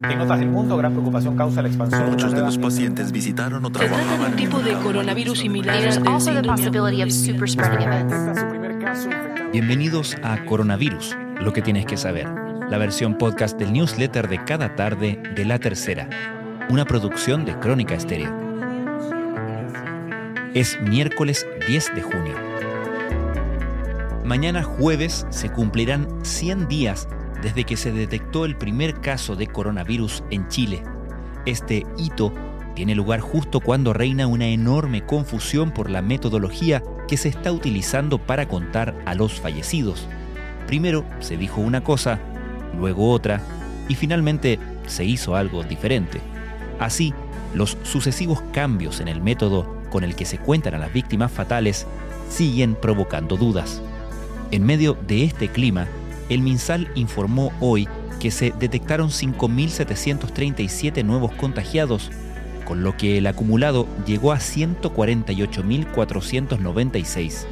En otras del mundo, gran preocupación causa la expansión. Muchos de los pacientes visitaron o Se trata de un tipo de coronavirus similar al. Bienvenidos a Coronavirus, lo que tienes que saber, la versión podcast del newsletter de cada tarde de La Tercera, una producción de Crónica Estéreo. Es miércoles 10 de junio. Mañana jueves se cumplirán 100 días desde que se detectó el primer caso de coronavirus en Chile. Este hito tiene lugar justo cuando reina una enorme confusión por la metodología que se está utilizando para contar a los fallecidos. Primero se dijo una cosa, luego otra, y finalmente se hizo algo diferente. Así, los sucesivos cambios en el método con el que se cuentan a las víctimas fatales siguen provocando dudas. En medio de este clima, el MinSal informó hoy que se detectaron 5.737 nuevos contagiados, con lo que el acumulado llegó a 148.496.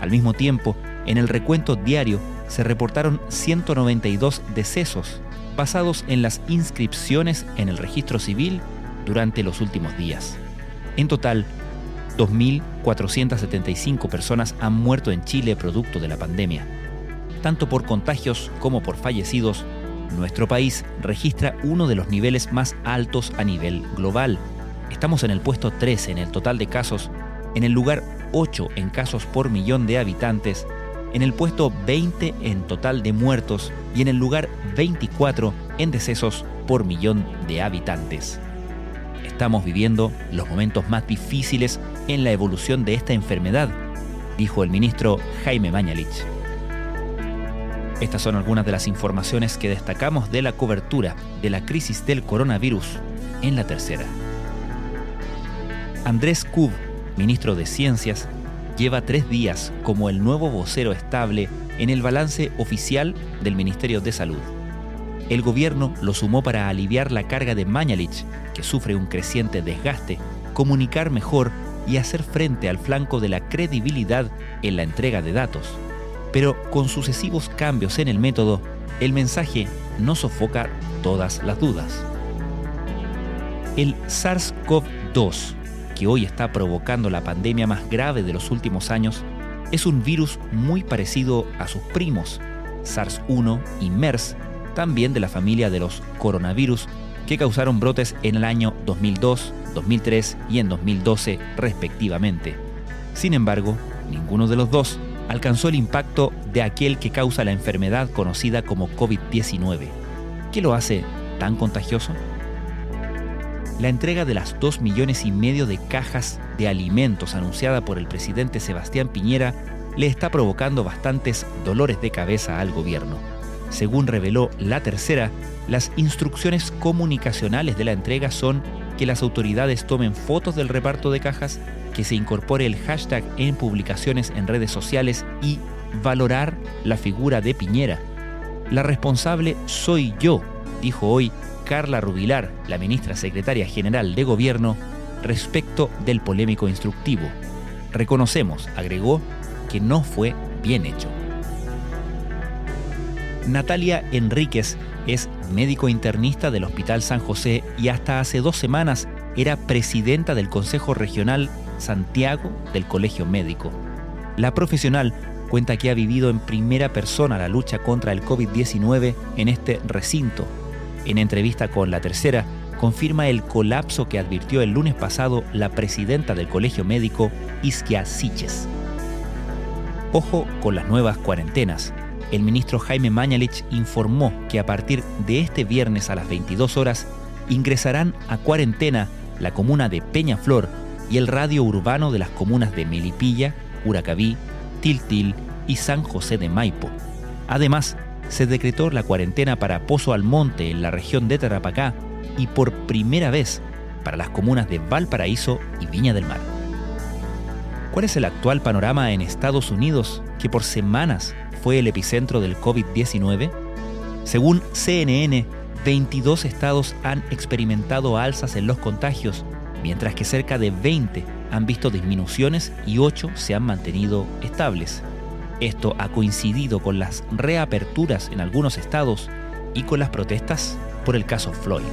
Al mismo tiempo, en el recuento diario se reportaron 192 decesos, basados en las inscripciones en el registro civil durante los últimos días. En total, 2.475 personas han muerto en Chile producto de la pandemia. Tanto por contagios como por fallecidos, nuestro país registra uno de los niveles más altos a nivel global. Estamos en el puesto 13 en el total de casos, en el lugar 8 en casos por millón de habitantes, en el puesto 20 en total de muertos y en el lugar 24 en decesos por millón de habitantes. Estamos viviendo los momentos más difíciles en la evolución de esta enfermedad, dijo el ministro Jaime Mañalich. Estas son algunas de las informaciones que destacamos de la cobertura de la crisis del coronavirus en la tercera. Andrés Kub, ministro de Ciencias, lleva tres días como el nuevo vocero estable en el balance oficial del Ministerio de Salud. El gobierno lo sumó para aliviar la carga de Mañalich, que sufre un creciente desgaste, comunicar mejor y hacer frente al flanco de la credibilidad en la entrega de datos. Pero con sucesivos cambios en el método, el mensaje no sofoca todas las dudas. El SARS-CoV-2, que hoy está provocando la pandemia más grave de los últimos años, es un virus muy parecido a sus primos, SARS-1 y MERS, también de la familia de los coronavirus, que causaron brotes en el año 2002, 2003 y en 2012 respectivamente. Sin embargo, ninguno de los dos alcanzó el impacto de aquel que causa la enfermedad conocida como COVID-19. ¿Qué lo hace tan contagioso? La entrega de las 2 millones y medio de cajas de alimentos anunciada por el presidente Sebastián Piñera le está provocando bastantes dolores de cabeza al gobierno. Según reveló la tercera, las instrucciones comunicacionales de la entrega son que las autoridades tomen fotos del reparto de cajas, que se incorpore el hashtag en publicaciones en redes sociales y valorar la figura de Piñera. La responsable soy yo, dijo hoy Carla Rubilar, la ministra secretaria general de Gobierno, respecto del polémico instructivo. Reconocemos, agregó, que no fue bien hecho. Natalia Enríquez es médico internista del Hospital San José y hasta hace dos semanas era presidenta del Consejo Regional Santiago del Colegio Médico. La profesional cuenta que ha vivido en primera persona la lucha contra el COVID-19 en este recinto. En entrevista con La Tercera, confirma el colapso que advirtió el lunes pasado la presidenta del Colegio Médico, Isquia Siches. Ojo con las nuevas cuarentenas el ministro Jaime Mañalich informó que a partir de este viernes a las 22 horas ingresarán a cuarentena la comuna de Peñaflor y el radio urbano de las comunas de Melipilla, Curacaví, Tiltil y San José de Maipo. Además, se decretó la cuarentena para Pozo Almonte en la región de Tarapacá y por primera vez para las comunas de Valparaíso y Viña del Mar. ¿Cuál es el actual panorama en Estados Unidos que por semanas fue el epicentro del COVID-19? Según CNN, 22 estados han experimentado alzas en los contagios, mientras que cerca de 20 han visto disminuciones y 8 se han mantenido estables. Esto ha coincidido con las reaperturas en algunos estados y con las protestas por el caso Floyd.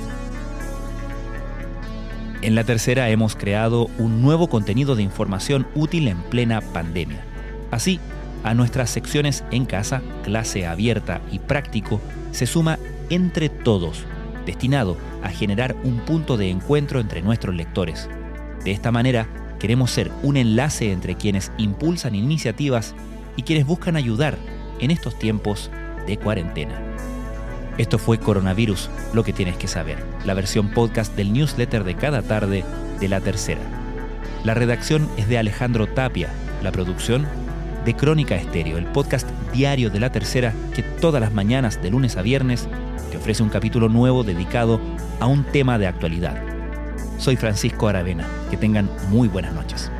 En la tercera hemos creado un nuevo contenido de información útil en plena pandemia. Así, a nuestras secciones en casa, clase abierta y práctico, se suma Entre Todos, destinado a generar un punto de encuentro entre nuestros lectores. De esta manera, queremos ser un enlace entre quienes impulsan iniciativas y quienes buscan ayudar en estos tiempos de cuarentena. Esto fue Coronavirus, lo que tienes que saber, la versión podcast del newsletter de cada tarde de la tercera. La redacción es de Alejandro Tapia, la producción de Crónica Estéreo, el podcast diario de la tercera que todas las mañanas de lunes a viernes te ofrece un capítulo nuevo dedicado a un tema de actualidad. Soy Francisco Aravena, que tengan muy buenas noches.